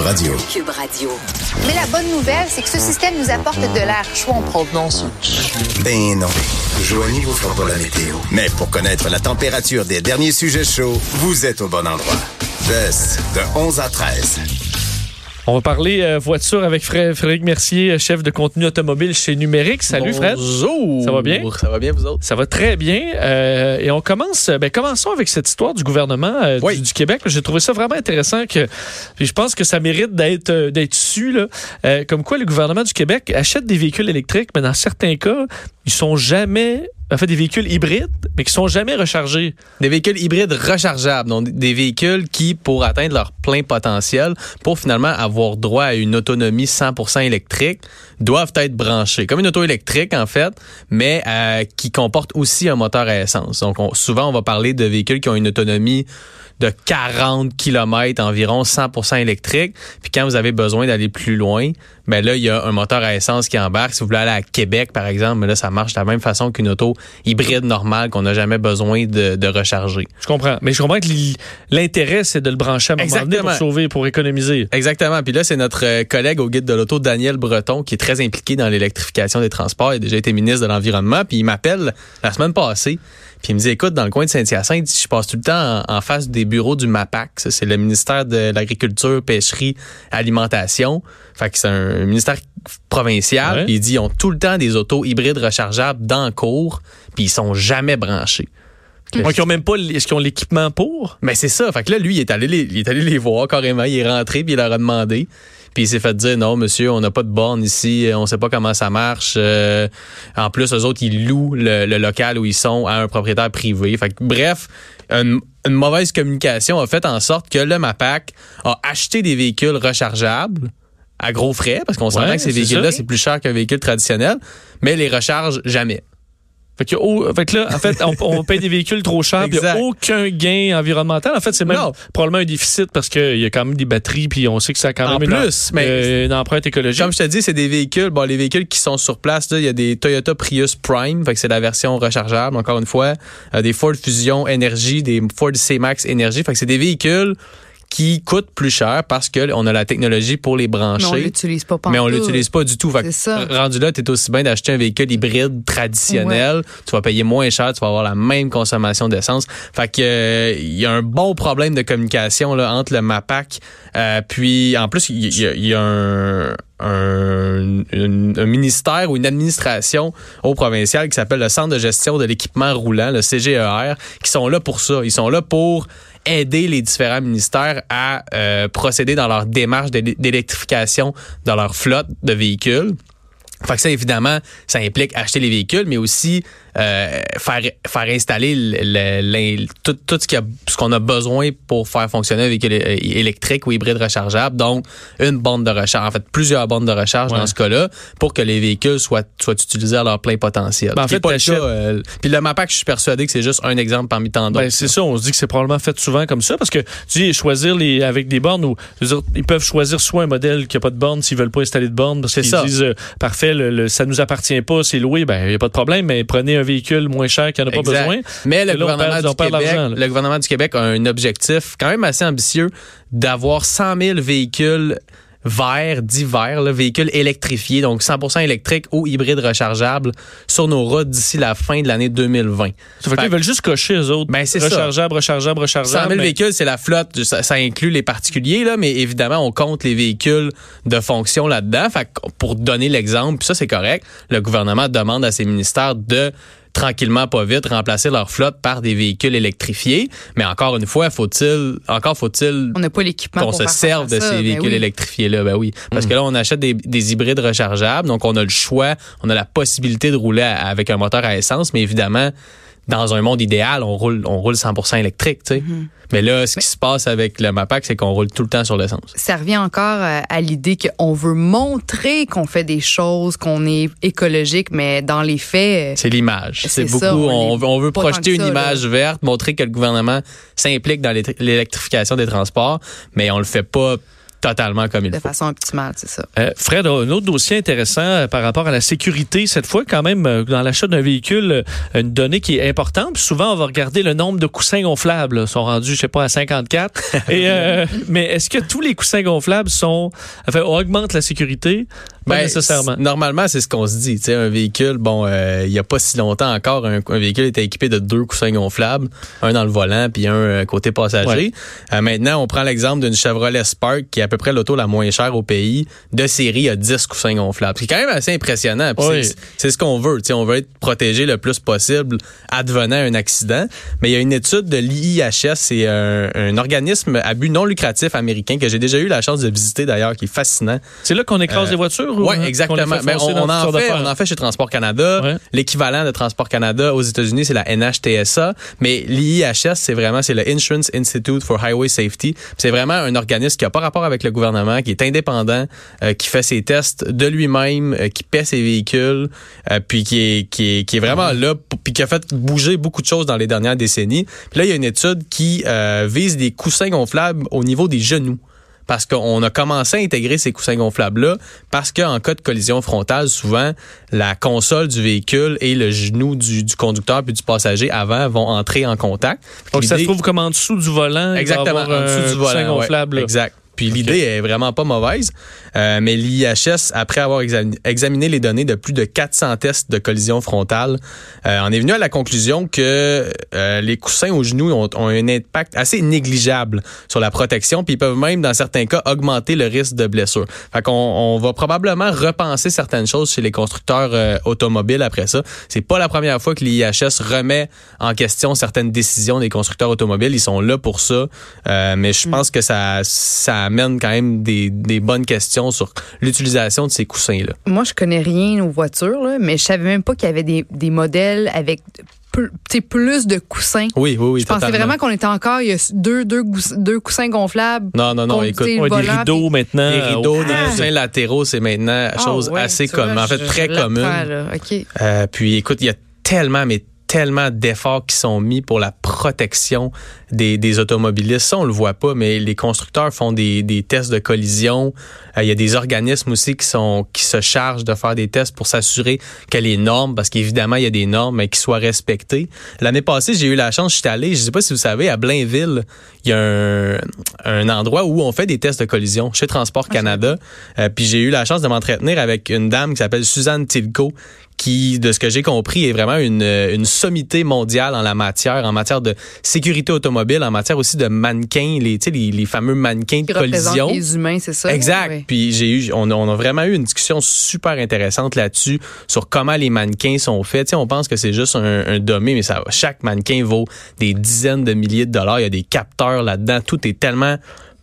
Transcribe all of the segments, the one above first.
Radio. Cube Radio. Mais la bonne nouvelle, c'est que ce système nous apporte de l'air chaud en provenance. Ben non. Joignez-vous fera pas la météo. Mais pour connaître la température des derniers sujets chauds, vous êtes au bon endroit. Test de 11 à 13. On va parler euh, voiture avec Frédéric Mercier, chef de contenu automobile chez Numérique. Salut Fred. Bonjour. Ça va bien? Ça va bien, vous autres? Ça va très bien. euh, et on commence, euh, ben, commençons avec cette histoire du gouvernement euh, Oui. du, du Québec. J'ai trouvé ça vraiment intéressant que, puis je pense que ça mérite d'être d'être su là. Comme quoi le gouvernement du Québec achète des véhicules électriques, mais dans certains cas, ils sont jamais, en fait, des véhicules hybrides, mais qui sont jamais rechargés. Des véhicules hybrides rechargeables, donc des véhicules qui, pour atteindre leur plein potentiel, pour finalement avoir droit à une autonomie 100% électrique, doivent être branchés. Comme une auto électrique, en fait, mais euh, qui comporte aussi un moteur à essence. Donc, on- souvent, on va parler de véhicules qui ont une autonomie de 40 km environ, 100% électrique. Puis quand vous avez besoin d'aller plus loin, ben là, il y a un moteur à essence qui embarque. Si vous voulez aller à Québec, par exemple, mais là, ça marche de la même façon qu'une auto hybride normale qu'on n'a jamais besoin de, de recharger. Je comprends. Mais je comprends que l'intérêt, c'est de le brancher à un moment donné pour Exactement. sauver, pour économiser. Exactement. Puis là, c'est notre euh, collègue au guide de l'auto, Daniel Breton, qui est très impliqué dans l'électrification des transports. Il a déjà été ministre de l'Environnement. Puis il m'appelle la semaine passée. Puis il me dit, écoute, dans le coin de Saint-Hyacinthe, je passe tout le temps en, en face des bureaux du MAPAC. C'est le ministère de l'Agriculture, Pêcherie, Alimentation. Fait que c'est un ministère provincial. Ouais. Puis il dit, ils ont tout le temps des autos hybrides rechargeables dans le cours. Puis ils sont jamais branchés. Donc, ils ont même pas, l- est-ce qu'ils ont l'équipement pour? Mais c'est ça. Fait que là, lui, il est allé les, il est allé les voir carrément. Il est rentré puis il leur a demandé. Puis il s'est fait dire non, monsieur, on n'a pas de borne ici, on sait pas comment ça marche. Euh, en plus, eux autres, ils louent le, le local où ils sont à un propriétaire privé. Fait que, bref, une, une mauvaise communication a fait en sorte que le MAPAC a acheté des véhicules rechargeables à gros frais, parce qu'on s'entend Ouais, que ces véhicules-là, c'est plus cher qu'un véhicule traditionnel, mais les recharge jamais. Fait que, oh, fait que là, en fait, on, on paye des véhicules trop chers, il n'y a aucun gain environnemental. En fait, c'est même Non. probablement un déficit parce qu'il y a quand même des batteries, puis on sait que ça a quand En même une, plus, mais- euh, une empreinte écologique. Comme je te dis, c'est des véhicules. Bon, les véhicules qui sont sur place, là, il y a des Toyota Prius Prime, fait que c'est la version rechargeable, encore une fois. Euh, des Ford Fusion Energy, des Ford C-Max Energy, fait que c'est des véhicules qui coûtent plus cher parce que on a la technologie pour les Mais on brancher. l'utilise pas Mais on l'utilise pas du tout. Fait que, C'est ça. rendu là, tu es aussi bien d'acheter un véhicule hybride traditionnel. Tu vas payer moins cher, tu vas avoir la même consommation d'essence. Fait que euh, il y a un bon problème de communication là, entre le MAPAC euh, puis en plus il y, y a un, un, ministère ou une administration au provincial qui s'appelle le Centre de gestion de l'équipement roulant, le CGER, qui sont là pour ça. Ils sont là pour aider les différents ministères à euh, procéder dans leur démarche d'é- d'électrification de leur flotte de véhicules. Fait que ça, évidemment, ça implique acheter les véhicules, mais aussi euh, faire, faire installer le- le- le- tout, tout ce qu'il y a- ce qu'on a besoin pour faire fonctionner un véhicule électrique ou hybride rechargeable. Donc, une borne de recharge, en fait, plusieurs bornes de recharge Ouais. dans ce cas-là, pour que les véhicules soient, soient utilisés à leur plein potentiel. Ben, en fait, pas le cas, euh, Puis le MAPAC, je suis persuadé que c'est juste un exemple parmi tant d'autres. Ben, c'est ça, on se dit que c'est probablement fait souvent comme ça parce que tu dis choisir les avec des bornes ou ils peuvent choisir soit un modèle qui a pas de borne s'ils veulent pas installer de borne parce qu'ils disent euh, parfait ça nous appartient pas, c'est loué, ben il y a pas de problème mais prenez un véhicule moins cher qui en a pas Exact. besoin. Mais le là, gouvernement, perd- du Québec, le gouvernement du Québec a un objectif quand même assez ambitieux d'avoir 100 000 véhicules verts, dits verts, là, véhicules électrifiés, donc 100% électriques ou hybrides rechargeables sur nos routes d'ici la fin de l'année 2020. Ça fait Fait- qu'ils veulent juste cocher eux autres. Ben, c'est ça. rechargeable, rechargeable, 100 rechargeable. 000 mais- véhicules, c'est la flotte. Ça, ça inclut les particuliers, là, mais évidemment, on compte les véhicules de fonction là-dedans. Fait que pour donner l'exemple, puis ça, c'est correct, le gouvernement demande à ses ministères de tranquillement, pas vite, remplacer leur flotte par des véhicules électrifiés. Mais encore une fois, faut-il, encore faut-il On n'a pas l'équipement qu'on pour se serve de ça, ces ben véhicules oui. électrifiés-là. Ben oui. Parce que là, on achète des, des hybrides rechargeables, donc on a le choix, on a la possibilité de rouler à- avec un moteur à essence, mais évidemment, dans un monde idéal, on roule, on roule 100% électrique, tu sais. Mm-hmm. Mais là, ce qui se passe avec le MAPAC, c'est qu'on roule tout le temps sur l'essence. Ça revient encore euh, à l'idée qu'on veut montrer qu'on fait des choses, qu'on est écologique, mais dans les faits, euh, C'est l'image. C'est beaucoup. ça, on, on est on veut projeter une ça, image verte, montrer que le gouvernement s'implique dans l'électri- l'électrification des transports, mais on le fait pas totalement comme il de faut. façon optimale, c'est ça. Euh, Fred, un autre dossier intéressant euh, par rapport à la sécurité, cette fois quand même euh, dans l'achat d'un véhicule, euh, une donnée qui est importante. Puis souvent, on va regarder le nombre de coussins gonflables. là. Ils sont rendus, je sais pas, à 54. Et, euh, mais est-ce que tous les coussins gonflables sont, enfin, augmentent la sécurité? Pas Ben, nécessairement. Normalement, c'est ce qu'on se dit. Tu sais, un véhicule, bon, euh, il y a pas si longtemps encore, un, un véhicule était équipé de deux coussins gonflables, un dans le volant puis un euh, côté passager. Ouais. Euh, maintenant, on prend l'exemple d'une Chevrolet Spark qui à peu près l'auto la moins chère au pays. De série, a 10 coussins gonflables. C'est quand même assez impressionnant. Oui. c'est- ce qu'on veut. On veut être protégé le plus possible advenant un accident. Mais il y a une étude de l'IIHS, c'est un, un organisme à but non lucratif américain que j'ai déjà eu la chance de visiter d'ailleurs, qui est fascinant. C'est là qu'on écrase Euh, les voitures? ou, Oui, hein, exactement. Ben, on, on en fait, on en fait chez Transport Canada. Ouais. L'équivalent de Transport Canada aux États-Unis, c'est la NHTSA. Mais l'IIHS, c'est vraiment c'est le Insurance Institute for Highway Safety. C'est vraiment un organisme qui a pas rapport avec le gouvernement, qui est indépendant, euh, qui fait ses tests de lui-même, euh, qui paie ses véhicules, euh, puis qui est, qui est, qui est vraiment là, pour- puis qui a fait bouger beaucoup de choses dans les dernières décennies. Puis là, il y a une étude qui vise des coussins gonflables au niveau des genoux parce qu'on a commencé à intégrer ces coussins gonflables-là, parce qu'en cas de collision frontale, souvent, la console du véhicule et le genou du, du conducteur puis du passager avant vont entrer en contact. Donc, ça se trouve comme en dessous du volant. Exactement, avoir en dessous du volant. gonflable. là. exact. Puis l'idée est vraiment pas mauvaise, euh, mais l'IHS, après avoir exami- examiné les données de plus de 400 tests de collision frontale, euh, en est venu à la conclusion que euh, les coussins aux genoux ont, ont un impact assez négligeable sur la protection, puis ils peuvent même, dans certains cas, augmenter le risque de blessure. Fait qu'on on va probablement repenser certaines choses chez les constructeurs euh, automobiles après ça. C'est pas la première fois que l'IHS remet en question certaines décisions des constructeurs automobiles. Ils sont là pour ça, mais je pense que ça, ça amène quand même des, des bonnes questions sur l'utilisation de ces coussins-là. Moi, je connais rien aux voitures, là, mais je savais même pas qu'il y avait des, des modèles avec plus, de coussins. Oui, oui, oui. je pensais vraiment qu'on était encore, il y a deux, deux, deux coussins gonflables. Non, non, non, écoute. des rideaux maintenant. Les euh, rideaux, des Ah! coussins latéraux, c'est maintenant Ah, chose ouais, assez commune, en fait je- très je commune. l'apprends, là. OK. Euh, puis écoute, il y a tellement, mais tellement d'efforts qui sont mis pour la protection des, des automobilistes. Ça, on le voit pas, mais les constructeurs font des, des tests de collision. Euh, Il y a des organismes aussi qui sont qui se chargent de faire des tests pour s'assurer que les normes, parce qu'évidemment, il y a des normes, mais qui soient respectées. L'année passée, j'ai eu la chance, je suis allé, je sais pas si vous savez, à Blainville, il y a un, un endroit où on fait des tests de collision chez Transport Canada. Euh, puis j'ai eu la chance de m'entretenir avec une dame qui s'appelle Suzanne Tilco, qui, de ce que j'ai compris, est vraiment une, une sommité mondiale en la matière, en matière de sécurité automobile, en matière aussi de mannequins, les, les, les fameux mannequins de Qui collision. les humains, c'est ça? Exact. Puis j'ai eu, on, a- on a vraiment eu une discussion super intéressante là-dessus sur comment les mannequins sont faits. Tu sais, on pense que c'est juste un, un dummy, mais ça, chaque mannequin vaut des dizaines de milliers de dollars. Il y a des capteurs là-dedans. Tout est tellement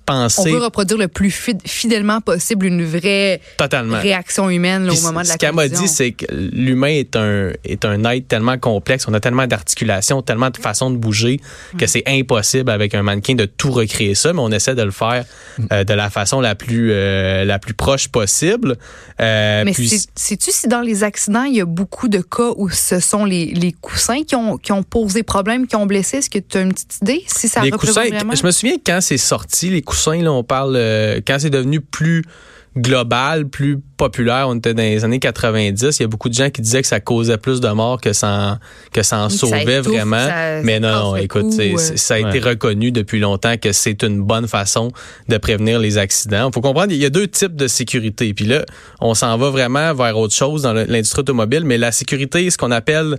On veut reproduire le plus fid- fidèlement possible une vraie totalement. réaction humaine là, au moment de la ce qu'elle m'a dit, c'est que l'humain est un, est un être tellement complexe, on a tellement d'articulations, tellement de façons de bouger que Mm. c'est impossible avec un mannequin de tout recréer ça, mais on essaie de le faire Mm. euh, de la façon la plus, euh, la plus proche possible. Euh, Mais puis- sais-tu si dans les accidents, il y a beaucoup de cas où ce sont les, les coussins qui ont, qui ont posé problème, qui ont blessé? Est-ce que tu as une petite idée si ça les représente coussins, vraiment? je me souviens quand c'est sorti, les coussins, là, on parle, euh, quand c'est devenu plus global, plus populaire, on était dans les années 90, il y a beaucoup de gens qui disaient que ça causait plus de morts que ça en, que ça en Oui, sauvait étouffe, vraiment. ça- Mais non, écoute, euh. ça a été reconnu depuis longtemps que c'est une bonne façon de prévenir les accidents. Il faut comprendre, il y a deux types de sécurité. Puis là, on s'en va vraiment vers autre chose dans l'industrie automobile, mais la sécurité, ce qu'on appelle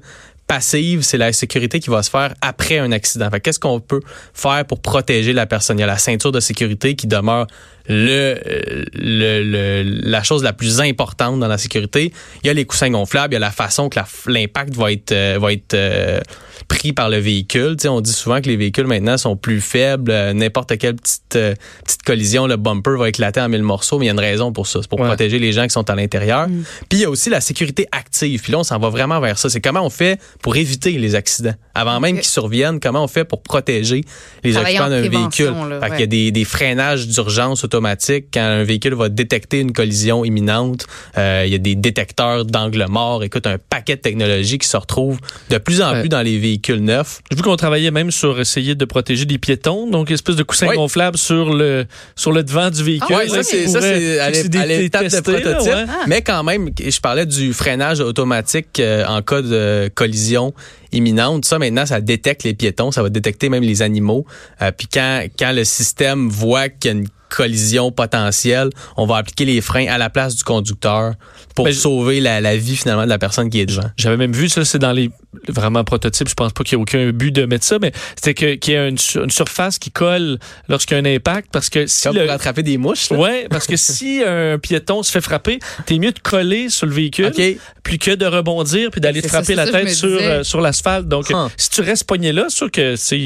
passive, c'est la sécurité qui va se faire après un accident. Qu'est-ce qu'on peut faire pour protéger la personne? Il y a la ceinture de sécurité qui demeure le, euh, le, le- la chose la plus importante dans la sécurité. Il y a les coussins gonflables, il y a la façon que l'impact va être, euh, va être euh, pris par le véhicule. Tu sais, on dit souvent que les véhicules maintenant sont plus faibles. Euh, N'importe quelle petite, petite collision, le bumper va éclater en mille morceaux, mais il y a une raison pour ça. C'est pour Ouais. protéger les gens qui sont à l'intérieur. Puis il y a aussi la sécurité active. Puis là, on s'en va vraiment vers ça. C'est comment on fait pour éviter les accidents. Avant même qu'ils surviennent, comment on fait pour protéger les occupants d'un véhicule? là, Fait qu'il y a des, des freinages d'urgence automatiques automatique, quand un véhicule va détecter une collision imminente, euh, il y a des détecteurs d'angle mort. Écoute, un paquet de technologies qui se retrouvent de plus en Ouais. plus dans les véhicules neufs. J'ai vu qu'on travaillait même sur essayer de protéger des piétons, donc une espèce de coussin Oui. gonflable sur le sur le devant du véhicule. Ah oui, ça, c'est à l'étape de là, prototype. ouais. Mais quand même, je parlais du freinage automatique euh, en cas de collision imminente. Ça, maintenant, ça détecte les piétons, ça va détecter même les animaux. Euh, Puis quand, quand le système voit qu'il y a une collision potentielle, on va appliquer les freins à la place du conducteur pour Ben, sauver la, la vie finalement de la personne qui est devant. J'avais même vu ça, c'est dans les vraiment prototypes. Je pense pas qu'il y ait aucun but de mettre ça, mais c'était que- qu'il y a une, sur- une surface qui colle lorsqu'il y a un impact, parce que si Comme le, pour attraper des mouches. là. Ouais, parce que si un piéton se fait frapper, t'es mieux de coller sur le véhicule OK. plus que de rebondir puis d'aller te ça, frapper la ça, tête sur, euh, sur l'asphalte. Donc, Huh. si tu restes pogné là, c'est sûr que c'est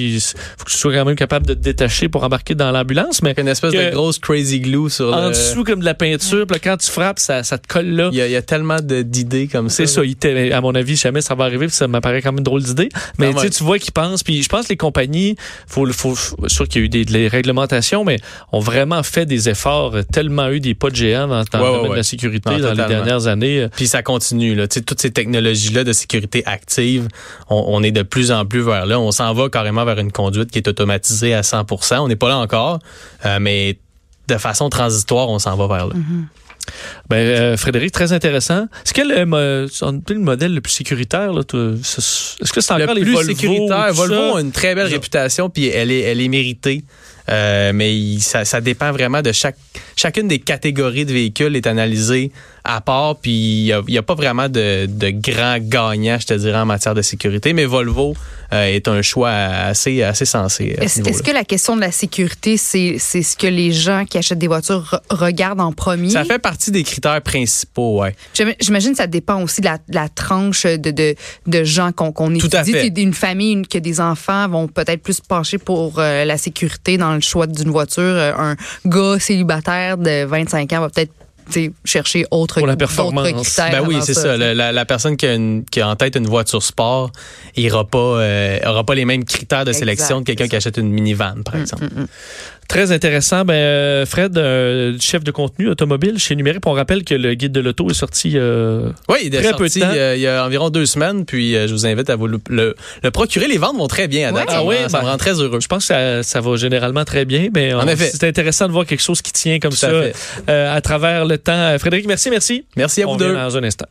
faut que tu sois quand même capable de te détacher pour embarquer dans l'ambulance, mais Une espèce que- de grosse crazy glue sur en le... dessous comme de la peinture, puis quand tu frappes, ça, ça te colle là. Il y, a, il y a tellement d'idées comme ça. C'est ça, il à mon avis, jamais ça va arriver, puis ça m'apparaît quand même une drôle d'idée. Mais tu sais, ouais. tu vois qu'ils pensent, puis je pense que les compagnies, faut, faut, faut- sûr qu'il y a eu des, des réglementations, mais ont vraiment fait des efforts, euh, tellement eu des pas de géants dans, dans Ouais, le ouais, domaine de la sécurité Non, dans les dernières années. euh, Puis ça continue. Là. Tu sais, toutes ces technologies-là de sécurité active, on, on est de plus en plus vers là. On s'en va carrément vers une conduite qui est automatisée à 100 On n'est pas là encore, euh, mais de façon transitoire, on s'en va vers là. Ben, euh, Frédéric, très intéressant. Est-ce que le, c'est le modèle le plus sécuritaire, est-ce que c'est encore le les plus Volvo, sécuritaire? Volvo a une très belle réputation, puis elle est, elle est méritée. Euh, mais il- ça, ça dépend vraiment de chaque chacune des catégories de véhicules est analysée à part, puis il n'y a, pas vraiment de, de grands gagnants, je te dirais, en matière de sécurité. Mais Volvo euh, est un choix assez, assez sensé. à ce Est-ce que la question de la sécurité, c'est ce que les gens qui achètent des voitures re- regardent en premier? Ça fait partie des critères principaux. J'im- J'imagine que ça dépend aussi de la, de la tranche de, de, de gens qu'on Tout à étudie. fait. T'sais, Une famille, une- que des enfants vont peut-être plus pencher pour euh, la sécurité dans le choix d'une voiture. Euh, Un gars célibataire de 25 ans va peut-être chercher autre, Pour la performance. Ben oui, c'est ça. La, la- la personne qui a, une- qui a en tête une voiture sport ira pas, euh, aura pas les mêmes critères de Exact, sélection de quelqu'un qui achète une minivan, par exemple. Très intéressant. Ben, euh, Fred, euh, chef de contenu automobile chez Numérique, on rappelle que le guide de l'auto est sorti. euh, Oui, il est Très peu de sorti temps. euh, il y a environ deux semaines, puis euh, je vous invite à vous le, le- le procurer. Les ventes vont très bien à date. Ouais. Ça, Ah oui, ça ben, me rend très heureux. je pense que ça, ça va généralement très bien, mais En on- effet. c'est intéressant de voir quelque chose qui tient comme Tout ça à euh, travers le temps. Frédéric, merci, merci. Merci à on vous revient deux. dans un instant.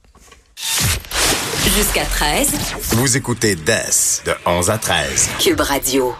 Jusqu'à 13, Vous écoutez DES de 11 à 13. Cube Radio.